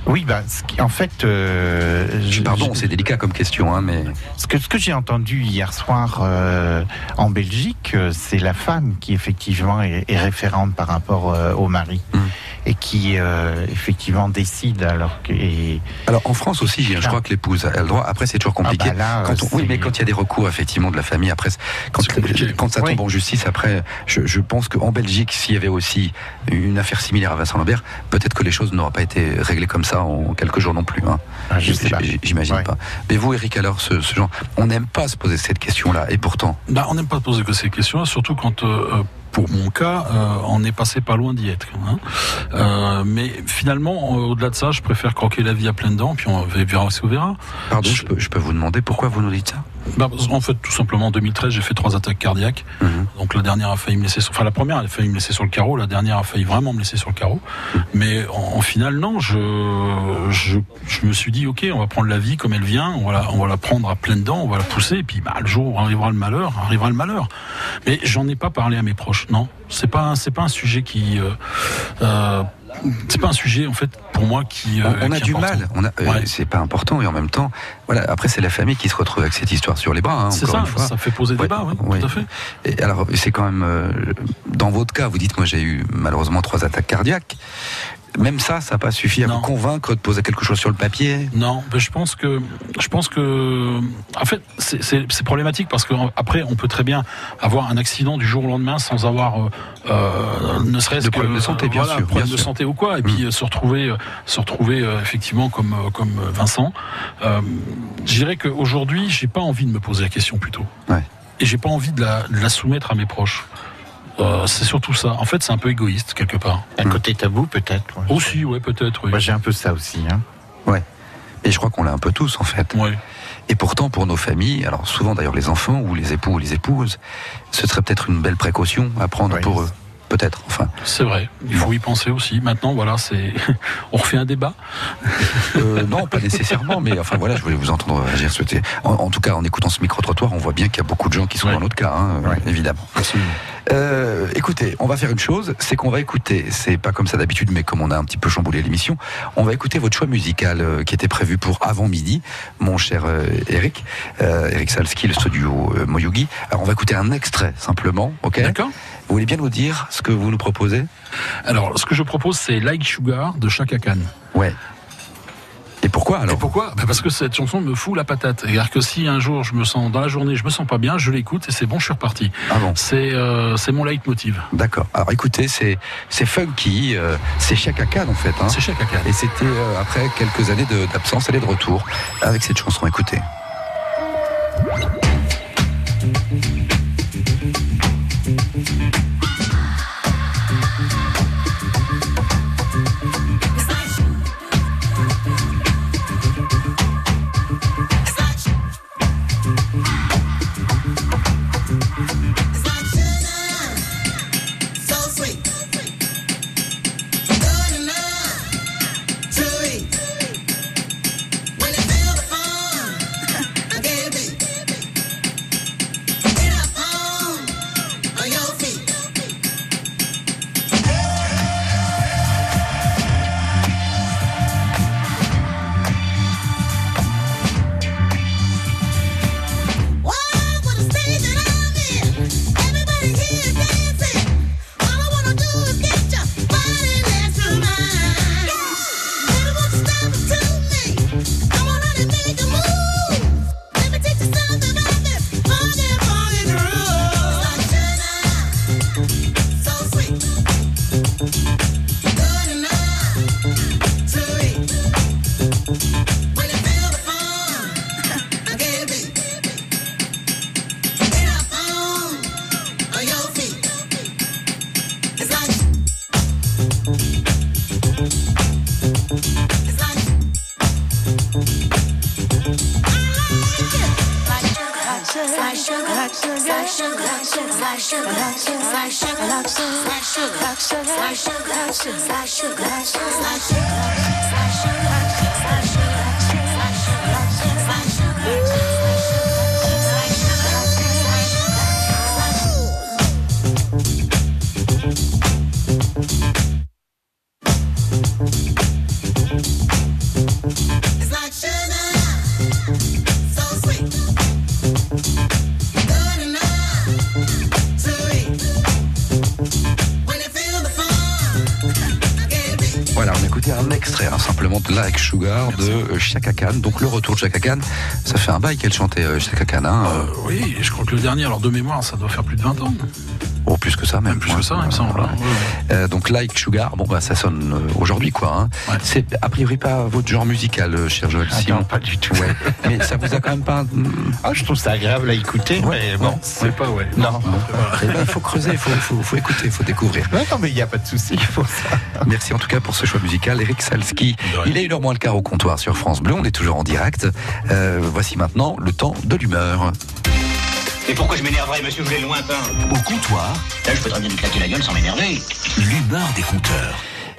Oui, bah, ce qui- en fait. euh, je- Pardon, je- c'est délicat comme question, hein, mais. Ce que, ce que j'ai entendu hier soir euh, en Belgique, euh, c'est la femme qui effectivement est, est référente par rapport euh, au mari Hmm. et qui euh, effectivement décide alors que. et- Alors en France aussi, je crois que l'épouse a le droit. Après, c'est toujours compliqué. Ah bah là, quand on- oui, mais quand il y a des recours effectivement de la famille, après, quand, quand ça tombe en justice, après, je, je pense qu'en Belgique, s'il y avait aussi une affaire similaire à Vincent Lambert, peut-être que les choses n'auraient pas été réglées comme ça en quelques jours non plus. Hein. Ah, pas. J'imagine pas. Mais vous, Eric, alors, ce, ce genre, on n'aime pas se poser cette question-là, et pourtant. Bah, on n'aime pas poser que ces questions-là, surtout quand, euh, euh, pour mon cas, euh, on est passé pas loin d'y être. hein. Euh, mais finalement, au-delà de ça, je préfère croquer la vie à pleines dents, puis on verra qu'on verra. Pardon, je peux, je peux vous demander pourquoi vous nous dites ça? Bah, parce qu'en fait, tout simplement, en 2013, j'ai fait trois attaques cardiaques. Mhm. Donc la dernière a failli me laisser, sur... enfin la première a failli me laisser sur le carreau, la dernière a failli vraiment me laisser sur le carreau. Mais en, en finale, non. Je, je, je me suis dit, ok, on va prendre la vie comme elle vient, on va la, on va la prendre à pleines dents, on va la pousser, et puis bah, le jour où arrivera le malheur, arrivera le malheur. Mais j'en ai pas parlé à mes proches. Non, c'est pas, c'est pas un sujet qui. Euh, euh, c'est pas un sujet en fait pour moi qui. euh, on, on a qui du important. mal. On a, euh, Ouais. c'est pas important et en même temps, voilà. Après, c'est la famille qui se retrouve avec cette histoire sur les bras. hein, C'est ça, une fois. ça fait poser Ouais, débat, oui, ouais. tout à fait. Et alors, c'est quand même euh, dans votre cas, vous dites, moi, j'ai eu malheureusement trois attaques cardiaques. Même ça, ça n'a pas suffi à vous convaincre de poser quelque chose sur le papier. Non, mais je pense que, je pense que, en fait, c'est- problématique parce que après, on peut très bien avoir un accident du jour au lendemain sans avoir, euh, euh, ne serait-ce De que problème de santé, bien voilà, sûr, problème bien de sûr. santé ou quoi, et puis euh, se retrouver, se retrouver effectivement comme comme Vincent. Euh, je dirais qu'aujourd'hui, j'ai pas envie de me poser la question plutôt, Ouais. et j'ai pas envie de la, de la soumettre à mes proches. Euh, c'est surtout ça. En fait, c'est un peu égoïste quelque part. Un côté tabou peut-être. ouais. Aussi, ouais, peut-être. Oui. Moi j'ai un peu ça aussi. Hein. Ouais. Et je crois qu'on l'a un peu tous, en fait. Ouais. Et pourtant, pour nos familles, alors souvent d'ailleurs les enfants ou les époux ou les épouses, ce serait peut-être une belle précaution à prendre pour eux. Peut-être, enfin. C'est vrai. Il faut y penser aussi. Maintenant, voilà, c'est, on refait un débat. Euh, non, pas nécessairement, mais enfin voilà, je voulais vous entendre réagir. En, en tout cas, en écoutant ce micro-trottoir, on voit bien qu'il y a beaucoup de gens qui sont dans notre cas, hein, évidemment. Euh, écoutez, on va faire une chose, c'est qu'on va écouter, c'est pas comme ça d'habitude, mais comme on a un petit peu chamboulé l'émission, on va écouter votre choix musical euh, qui était prévu pour avant midi, mon cher euh, Eric, euh, Eric Salski, le studio euh, Moyugi. Alors on va écouter un extrait simplement, ok? D'accord. Vous voulez bien nous dire ce que vous nous proposez? Alors, ce que je propose, c'est Like Sugar de Chaka Khan. Ouais. Et pourquoi alors? Et pourquoi? Bah, Parce que cette chanson me fout la patate. C'est-à-dire que si un jour je me sens dans la journée, je me sens pas bien, je l'écoute et c'est bon, je suis reparti. Ah bon? C'est euh, c'est mon leitmotiv. D'accord. Alors écoutez, c'est c'est funky, euh, c'est Chaka Khan en fait. Hein. C'est Chaka Khan. Et c'était euh, après quelques années d'absence, elle est de retour avec cette chanson. Écoutez. my sugar sugar sugar sugar sugar de euh, Chaka Khan. Donc le retour de Chaka Khan, ça fait un bail qu'elle chantait euh, Chaka Khan. Hein, euh. Oui, je crois que le dernier, alors de mémoire, ça doit faire plus de 20 ans. Plus que ça même. Plus que ça, il me semble. Voilà. Euh, donc Like Sugar, bon bah ça sonne euh, aujourd'hui quoi. Hein. C'est a priori pas votre genre musical, euh, cher Joël Ah non, pas du tout. Ouais. Mais ça vous a quand même pas. Ah, je trouve ça agréable à écouter, mais bon. C'est pas, ouais. Non. Eh ben, il faut creuser, il faut, faut, faut écouter, il faut découvrir. Ouais, non, mais il n'y a pas de souci pour ça. Merci en tout cas pour ce choix musical, Eric Salski. Il est une heure moins le quart au comptoir sur France Bleu. On est toujours en direct. Euh, voici maintenant le temps de l'humeur. Et pourquoi je m'énerverais, monsieur, je l'ai lointain Au comptoir, Là, je peux très bien lui claquer la gueule sans m'énerver. l'humeur des compteurs.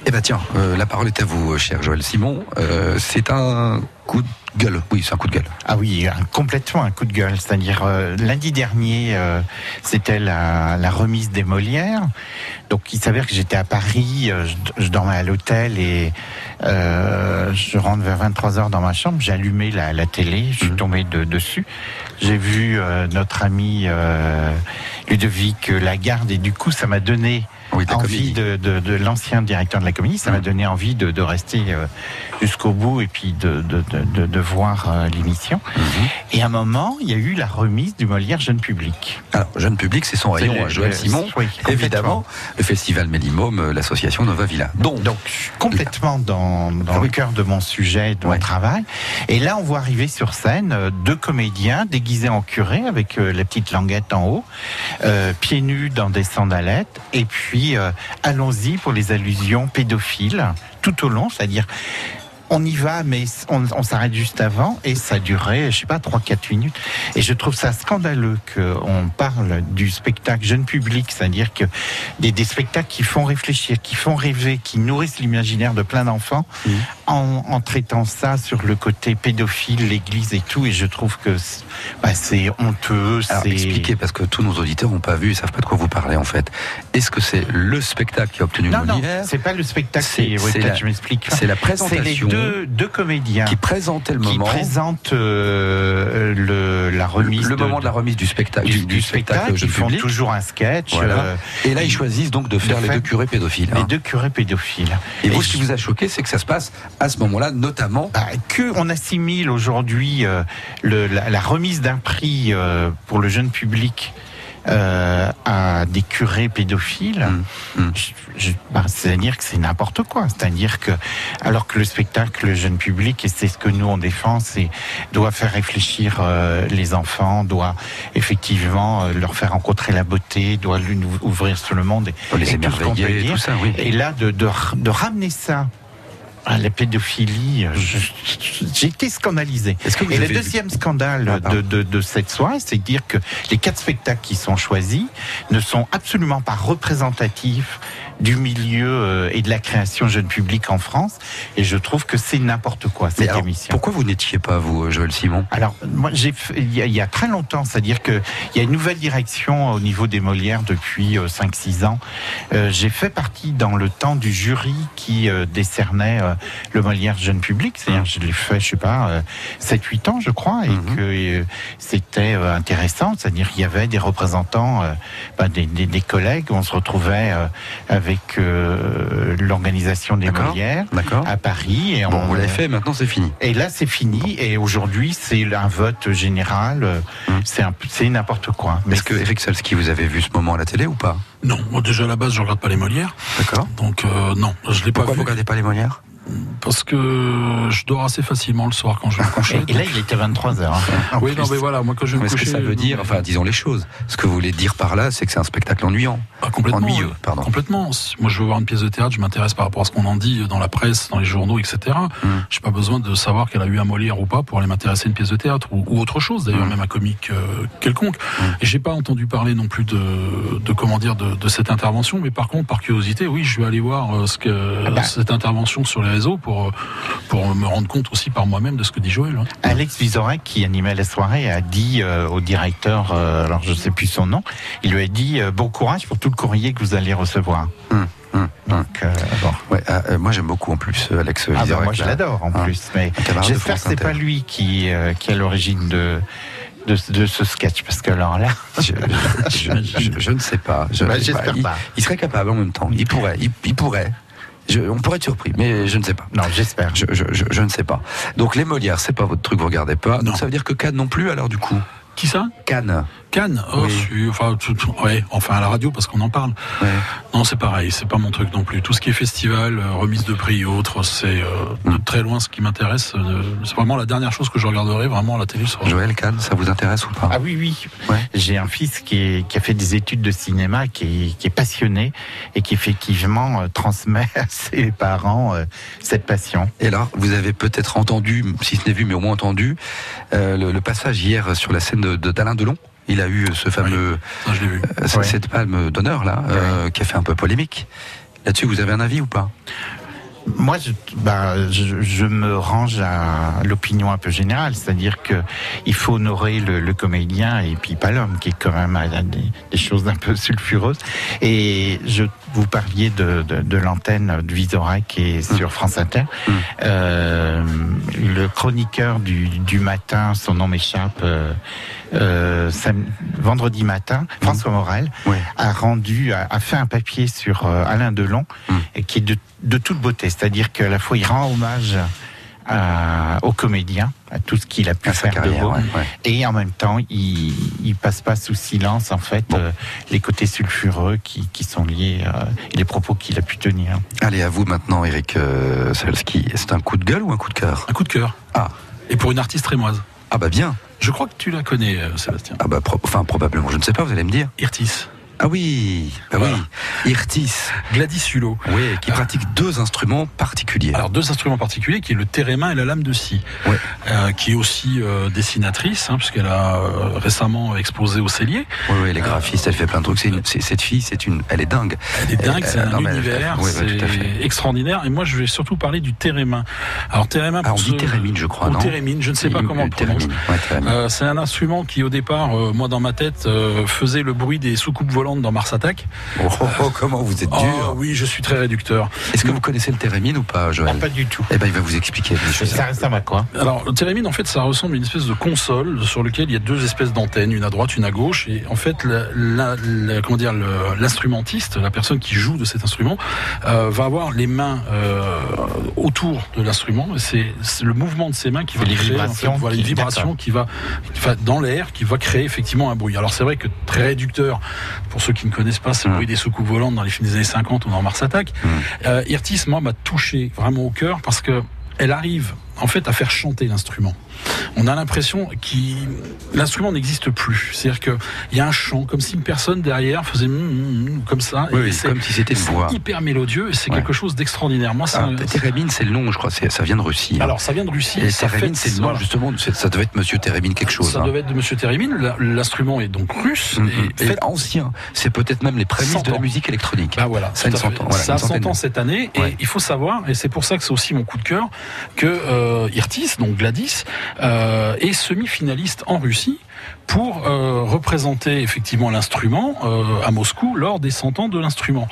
Eh ben tiens, euh, la parole est à vous, cher Joël Simon. Euh, c'est un coup de gueule. Oui, c'est un coup de gueule. Ah oui, un- complètement un coup de gueule. C'est-à-dire, euh, lundi dernier, euh, c'était la, la remise des Molières. Donc, il s'avère que j'étais à Paris, euh, je, je dormais à l'hôtel et euh, je rentre vers 23h dans ma chambre. J'ai allumé la, la télé, je suis tombé de- dessus. J'ai vu euh, notre ami euh, Ludovic Lagarde et du coup, ça m'a donné Oui, envie de, de- de l'ancien directeur de la comédie. Ça m'a donné envie de, de rester euh, jusqu'au bout et puis de, voir euh, l'émission. Et à un moment, il y a eu la remise du Molière jeune public. Alors, jeune public, c'est son rayon, à Joël Simon. oui. Évidemment, le festival Mélimôme, euh, l'association Nova Villa. Donc, complètement dans, dans oui. le cœur de mon sujet, de Ouais. mon travail. Et là, on voit arriver sur scène euh, deux comédiens déguisés en curé avec euh, la petite languette en haut, euh, pieds nus dans des sandalettes. Et puis, euh, allons-y pour les allusions pédophiles tout au long, c'est-à-dire on y va, mais on, on s'arrête juste avant et ça durait, je sais pas, 3-4 minutes. Et je trouve ça scandaleux qu'on parle du spectacle jeune public, c'est-à-dire que des, des spectacles qui font réfléchir, qui font rêver, qui nourrissent l'imaginaire de plein d'enfants, en, en traitant ça sur le côté pédophile, l'église et tout. Et je trouve que c'est bah, c'est honteux. alors expliquez, parce que tous nos auditeurs n'ont pas vu, ils savent pas de quoi vous parlez en fait. Est-ce que c'est le spectacle qui a obtenu Non, le non, c'est pas le spectacle. C'est- oui, la- je m'explique. c'est la présentation deux, deux comédiens qui présentait le qui moment. présentent euh, le, la remise. le moment de la remise du spectacle, du, du spectacle. jeune Ils font public. toujours un sketch. Voilà. euh, Et là, ils choisissent donc de faire les deux curés pédophiles. les hein. deux curés pédophiles. Et vous, ce qui vous a choqué, c'est que ça se passe à ce moment-là, notamment. Bah, que on assimile aujourd'hui euh, la, la remise d'un prix pour le jeune public euh, à des curés pédophiles, Mm. je- bah, c'est-à-dire que c'est n'importe quoi. C'est-à-dire que, alors que le spectacle, le jeune public, et c'est ce que nous on défend, c'est doit faire réfléchir euh, les enfants, doit effectivement euh, leur faire rencontrer la beauté, doit lui ouvrir sur le monde, et, les et tout ce peut dire. tout ça, oui. Et là, de, de, de ramener ça à la pédophilie, je- j'ai été scandalisé. Est-ce que vous Et le vu- deuxième scandale Ah, de, de, de cette soirée, c'est de dire que les quatre spectacles qui sont choisis ne sont absolument pas représentatifs du milieu euh, et de la création jeune public en France. Et je trouve que c'est n'importe quoi, cette alors, émission. pourquoi vous n'étiez pas, vous, Joël Simon? Alors, moi, j'ai il y, a, il y a très longtemps, c'est-à-dire qu'il y a une nouvelle direction au niveau des Molières depuis 5-6 ans. Euh, j'ai fait partie dans le temps du jury qui euh, décernait euh, le Molière jeune public. C'est-à-dire, je l'ai fait, je sais pas, euh, 7-8 ans, je crois, et Mhm. que euh, c'était euh, intéressant. C'est-à-dire qu'il y avait des représentants, euh, bah, des, des- des collègues. On se retrouvait euh, avec euh, l'organisation des. Molières D'accord. à Paris. Et Bon, on, vous l'avez fait, maintenant c'est fini. et là, c'est fini. Et aujourd'hui, c'est un vote général. euh, Hum. C'est n'importe quoi. Mais Est-ce que Eric Salski, vous avez vu ce moment à la télé ou pas? Non, moi déjà à la base, je regarde pas les Molières. D'accord. Donc euh, non, je l'ai pas Pourquoi vu. vous regardez pas les Molières? Parce que je dors assez facilement le soir quand je vais me coucher. Et là, il était 23h. Oui, non, mais voilà, moi quand je vais me Mais ce que coucher. ça veut dire, mais- enfin, disons les choses. Ce que vous voulez dire par là, c'est que c'est un spectacle ennuyant. Ah, complètement. Ennuyeux, pardon. Complètement. Moi, je veux voir une pièce de théâtre, je m'intéresse par rapport à ce qu'on en dit dans la presse, dans les journaux, etc. Hmm. J'ai pas besoin de savoir qu'elle a eu un Molière ou pas pour aller m'intéresser à une pièce de théâtre ou, ou autre chose, d'ailleurs, même un comique euh, quelconque. Et j'ai pas entendu parler non plus de, de comment dire, de, de cette intervention, mais par contre, par curiosité, oui, je vais aller voir euh, ce que Ah bah. cette intervention sur les réseaux pour pour me rendre compte aussi par moi-même de ce que dit Joël. hein. Alex Vizorek, qui animait la soirée, a dit euh, au directeur, euh, alors je ne sais plus son nom, il lui a dit euh, bon courage pour tout le courrier que vous allez recevoir. Hum, hum, hum. Donc, euh, bon. Ouais, euh, euh, moi j'aime beaucoup en plus Alex Ah bah, Vizorek, moi je l'adore en Hein. plus, mais j'espère que c'est pas lui qui, euh, qui est à l'origine de, de, de ce sketch, parce que alors là, Je, je- je- je ne sais pas. Je- Bah, il, pas. il serait capable en même temps. Il pourrait. Il, il pourrait. Je- on pourrait être surpris, mais je ne sais pas. non, j'espère. Je, je- je- je ne sais pas. Donc les Molières, c'est pas votre truc, vous regardez pas. Non. Donc ça veut dire que Cannes non plus, alors du coup? Qui ça? Cannes. Cannes oh, Oui. si, enfin, tout- tout- ouais, enfin à la radio parce qu'on en parle. Ouais. Non, c'est pareil, c'est pas mon truc non plus. Tout ce qui est festival, euh, remise de prix et autres, c'est euh, de très loin ce qui m'intéresse. Euh, C'est vraiment la dernière chose que je regarderai vraiment à la télé. sur- Joël Cannes, ça vous intéresse ou pas? Ah oui, oui. Ouais. J'ai un fils qui, est- qui a fait des études de cinéma, qui est, qui est passionné et qui effectivement euh, transmet à ses parents euh, cette passion. Et là, vous avez peut-être entendu, si ce n'est vu, mais au moins entendu, euh, le, le passage hier sur la scène de de- d'Alain Delon. Il a eu ce fameux, vu. euh, cette- Ouais. cette palme d'honneur là, euh, qui a fait un peu polémique. Là-dessus, vous avez un avis ou pas? Moi, je, bah, je, je me range à l'opinion un peu générale, c'est-à-dire que il faut honorer le, le comédien et puis pas l'homme, qui est quand même à des, des choses un peu sulfureuses. Et je vous parliez de, de, de l'antenne de Vizorek qui est sur France Inter. Euh, le chroniqueur du, du matin, son nom m'échappe. Euh, euh, sam- vendredi matin, François Morel Ouais. a rendu, a, a fait un papier sur euh, Alain Delon, Mm. et qui est de, de toute beauté. C'est-à-dire qu'à la fois il rend hommage à, au comédien, à tout ce qu'il a pu À sa faire de carrière, beau, ouais, ouais. et en même temps il, il passe pas sous silence en fait euh, les côtés sulfureux qui, qui sont liés euh, et les propos qu'il a pu tenir. Allez, à vous maintenant, Eric euh, Salski. C'est un coup de gueule ou un coup de cœur? Un coup de cœur. Ah. Et pour une artiste rémoise. Ah bah bien. Je crois que tu la connais, euh, Sébastien. Ah bah pro- enfin probablement, je ne sais pas, vous allez me dire. Irtis. Ah oui, bah Voilà. oui. Irtis, Gladys Hulot. oui, qui pratique deux instruments particuliers. Alors deux instruments particuliers qui est le thérémin et la lame de scie, Ouais. Euh, qui est aussi euh, dessinatrice hein, puisqu'elle a euh, récemment exposé au Cellier. Oui, oui, elle est graphiste, elle fait plein de trucs. Une- cette fille, c'est une, elle est dingue. Elle est dingue, c'est un non, univers, ouais, c'est extraordinaire. Et moi, je vais surtout parler du thérémin. Alors thérémin, Ah, on dit thérémine, je crois, non thérémine, je ne sais pas comment on le prononce. ouais, c'est un instrument qui, au départ, moi dans ma tête, faisait le bruit des soucoupes volantes dans Mars Attack. Oh, oh, oh, comment vous êtes Oh, dur. oui, je suis très réducteur. Est-ce que vous connaissez le thérémine ou pas, Joël? Pas du tout. Eh ben, il va vous expliquer. Ça ressemble à quoi Alors, le thérémine, en fait, ça ressemble à une espèce de console sur lequel il y a deux espèces d'antennes, une à droite, une à gauche. Et en fait, la, la- la- comment dire, le- l'instrumentiste, la personne qui joue de cet instrument, euh, va avoir les mains euh, autour de l'instrument. Et C'est c'est le mouvement de ses mains qui va les créer en fait, vibrations voilà, qui- une vibration qui va, qui va dans l'air, qui va créer effectivement un bruit. Alors, c'est vrai que très réducteur, pour ceux qui ne connaissent pas, c'est le Mm. bruit des soucoupes volantes dans les films des années 50 ou dans Mars Attack. Euh, Irtis, moi, m'a touché vraiment au cœur parce que elle arrive en fait à faire chanter l'instrument. On a l'impression que l'instrument n'existe plus. C'est-à-dire qu'il y a un chant, comme si une personne derrière faisait mm, mm, mm, comme ça. Oui, oui, c'est- comme si c'était une voix. hyper mélodieux et c'est Ouais. quelque chose d'extraordinaire. Moi, ça, Ah, thérémine, c'est le nom, je crois. Ça vient de Russie. hein. alors ça vient de Russie. Et fait- c'est le nom, voilà. justement. Ça devait être Monsieur Thérémine quelque chose. Ça hein. devait être de Monsieur Thérémine. La- L'instrument est donc russe. Mhm. Et Et fait- ancien. C'est peut-être même les prémices 100 de la musique électronique. Bah voilà, Ça a tout une à fait. cent ans, voilà, ça a une 100 centaine ans de- cette année, et Ouais. il faut savoir, et c'est pour ça que c'est aussi mon coup de cœur, que euh, Irtis, donc Gladys, euh, est semi-finaliste en Russie pour euh, représenter effectivement l'instrument euh, à Moscou lors des 100 ans de l'instrument.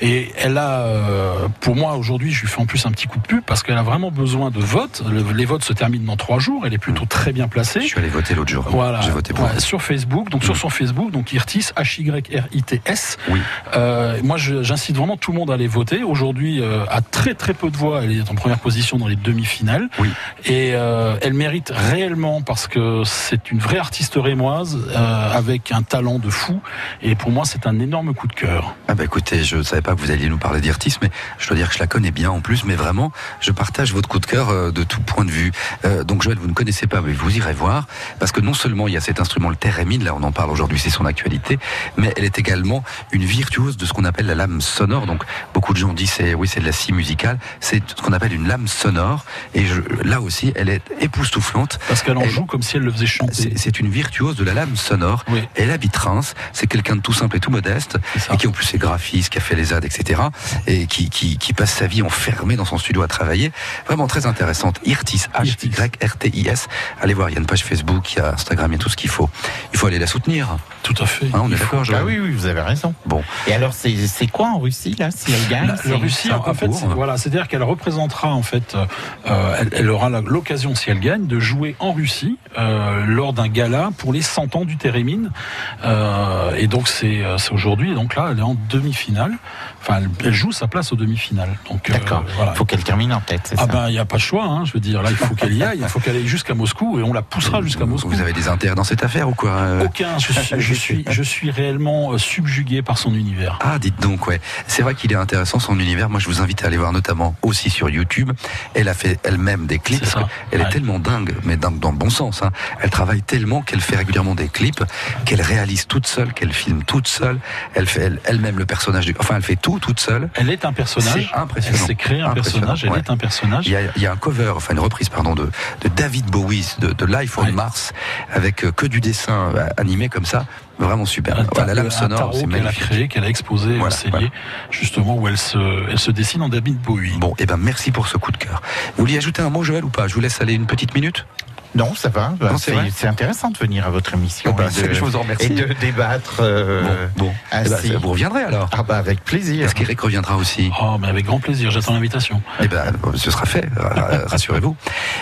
Et elle a, euh, pour moi aujourd'hui, je lui fais en plus un petit coup de pub parce qu'elle a vraiment besoin de votes. Le- les votes se terminent dans trois jours. Elle est plutôt très bien placée. Je suis allé voter l'autre jour. Voilà, J'ai voté pour. Ouais, sur Facebook, donc sur son Facebook, donc Irtis, H-Y-R-I-T-S. Oui. Euh, moi, je- j'incite vraiment tout le monde à aller voter. Aujourd'hui, à très très peu de voix, elle est en première position dans les demi-finales. Oui. Et elle mérite réellement parce que c'est une vraie artiste artiste rémoise euh, avec un talent de fou. Et pour moi, c'est un énorme coup de cœur. Ah bah écoutez, je ne savais pas que vous alliez nous parler d'Irtis, mais je dois dire que je la connais bien en plus, mais vraiment, je partage votre coup de cœur euh, de tout point de vue. Euh, donc Joël, vous ne connaissez pas, mais vous irez voir, parce que non seulement il y a cet instrument, le thérémine, là on en parle aujourd'hui, c'est son actualité, mais elle est également une virtuose de ce qu'on appelle la lame sonore. Donc beaucoup de gens disent, c'est, oui, c'est de la scie musicale, c'est ce qu'on appelle une lame sonore, et je, là aussi, elle est époustouflante. Parce qu'elle en Elle- joue comme si elle le faisait chanter. c'est c'est une virtuose de la lame sonore. Oui. Elle habite Reims. C'est quelqu'un de tout simple et tout modeste, et qui en plus est graphiste, qui a fait les ZAD, etc. Et qui, qui, qui passe sa vie enfermé dans son studio à travailler. Vraiment très intéressante. Irtis, H-Y-R-T-I-S. Allez voir, il y a une page Facebook, il y a Instagram, il y a tout ce qu'il faut. Il faut aller la soutenir. Tout à fait. Hein, on est d'accord, Ah oui, oui, vous avez raison. Bon. Et alors, c'est quoi en Russie, là, si elle gagne La, c'est- la Russie, un en fait, voilà, c'est-à-dire qu'elle représentera en fait, euh, elle, elle aura l'occasion, si elle gagne, de jouer en Russie euh, lors d'un gala pour les 100 ans du Térémine. Euh, et donc euh, c'est aujourd'hui. Et Donc là, elle est en demi-finale. Enfin, elle, joue sa place aux demi-finales. Donc euh, voilà. Il faut qu'elle termine en tête, c'est Ah ça ben, il n'y a pas de choix. Hein, je veux dire, là, il faut qu'elle y aille. Il faut qu'elle aille jusqu'à Moscou et on la poussera jusqu'à Moscou. Vous avez des intérêts dans cette affaire ou quoi euh Aucun. Je suis, je suis, je suis réellement euh, subjugué par son univers. Ah, dites donc, ouais. C'est vrai qu'il est intéressant son univers. Moi, je vous invite à aller voir notamment aussi sur YouTube. Elle a fait elle-même des clips. Parce Elle est tellement dingue, mais dans, dans le bon sens. Hein. Elle travaille tellement qu'elle fait régulièrement des clips, qu'elle réalise toute seule, qu'elle filme toute seule. Elle fait elle- elle-même le personnage du. Enfin, elle fait tout toute seule. Elle est un personnage. C'est impressionnant. Elle s'est créée un personnage. Elle ouais. est un personnage. Il y, a, il y a un cover, enfin une reprise, pardon, de, de David Bowie, de, de Life on Ouais. Mars, avec euh, que du dessin euh, animé comme ça. Vraiment super. un, Voilà, la lame un sonore, c'est qu'elle a magnifique. créé, qu'elle a exposé, Voilà, voilà. justement où elle se, elle se dessine en David Bowie. Bon, et ben merci pour ce coup de cœur. Vous vouliez ajouter un mot, Joël, ou pas? Je vous laisse aller une petite minute. Non, ça va. Bah, Non, c'est c'est vrai c'est intéressant de venir à votre émission Bah, et, de, je vous en remercie. et de débattre. euh, bon, bon. Eh ben, vous reviendrez alors. Ah bah avec plaisir. Est-ce qu'Eric reviendra aussi Oh, mais avec grand plaisir, j'attends l'invitation. Eh ben, ce sera fait, ra- rassurez-vous.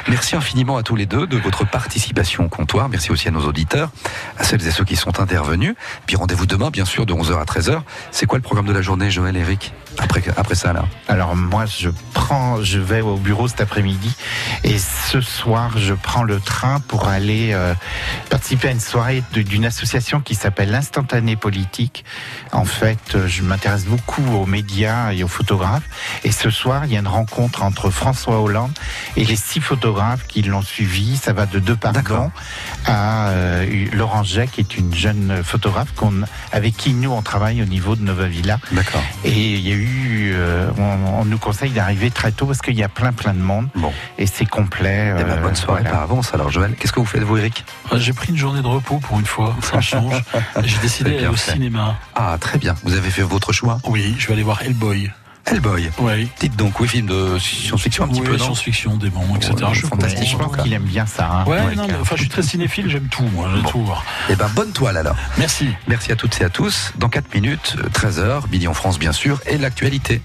Merci infiniment à tous les deux de votre participation au comptoir. Merci aussi à nos auditeurs, à celles et ceux qui sont intervenus. Puis rendez-vous demain, bien sûr, de 11h à 13h. C'est quoi le programme de la journée, Joël et Eric après, après ça, là Alors moi, je prends, je vais au bureau cet après-midi et ce soir, je prends le train pour aller euh, participer à une soirée d'une association qui s'appelle l'Instantané Politique. En fait, euh, je m'intéresse beaucoup aux médias et aux photographes. Et ce soir, il y a une rencontre entre François Hollande et les six photographes qui l'ont suivi. Ça va de Depardieu à euh, Laurent Jacques, qui est une jeune photographe qu'on, avec qui nous on travaille au niveau de Nova Villa. D'accord. Et il y a eu, euh, on, on nous conseille d'arriver très tôt parce qu'il y a plein plein de monde. Bon. Et c'est complet. Eh ben, euh, bonne soirée voilà. par avance, alors, Joël. Qu'est-ce que vous faites, vous, Eric? Euh, J'ai pris une journée de repos pour une fois, ça change. J'ai décidé d'aller au fait. cinéma. Ah, très bien. Vous avez fait votre choix? Oui, je vais aller voir Hellboy. Hellboy. Oui. Dites donc, oui, film de science-fiction un petit Oui, peu, non science-fiction, etc. Ouais, je fantastique. Je cas. qu'il aime bien ça. hein. Ouais, non, mais, enfin, je suis très cinéphile, j'aime tout, moi, tout voir. Eh ben, bonne toile alors. Merci. Merci à toutes et à tous. Dans 4 minutes, 13h, Midi en France bien sûr, et l'actualité.